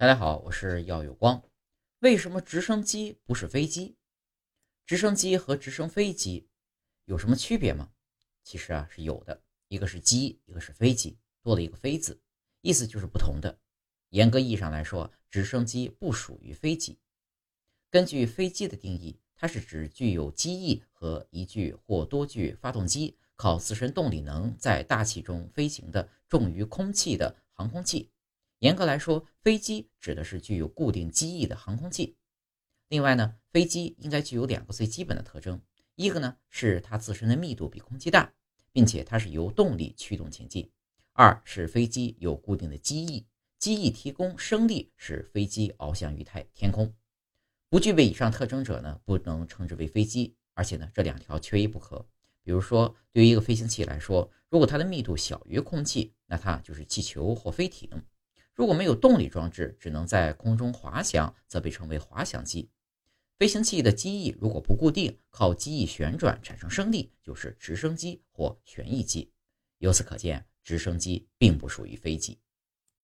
大家好，我是耀有光。为什么直升机不是飞机？直升机和直升飞机有什么区别吗？其实啊是有的，一个是机，一个是飞机，多了一个“飞”字，意思就是不同的。严格意义上来说，直升机不属于飞机。根据飞机的定义，它是指具有机翼和一具或多具发动机，靠自身动力能在大气中飞行的重于空气的航空器。严格来说，飞机指的是具有固定机翼的航空器。另外呢，飞机应该具有两个最基本的特征：一个呢是它自身的密度比空气大，并且它是由动力驱动前进；二是飞机有固定的机翼，机翼提供升力，使飞机翱翔于太天空。不具备以上特征者呢，不能称之为飞机。而且呢，这两条缺一不可。比如说，对于一个飞行器来说，如果它的密度小于空气，那它就是气球或飞艇。如果没有动力装置，只能在空中滑翔，则被称为滑翔机。飞行器的机翼如果不固定，靠机翼旋转产生升力，就是直升机或旋翼机。由此可见，直升机并不属于飞机。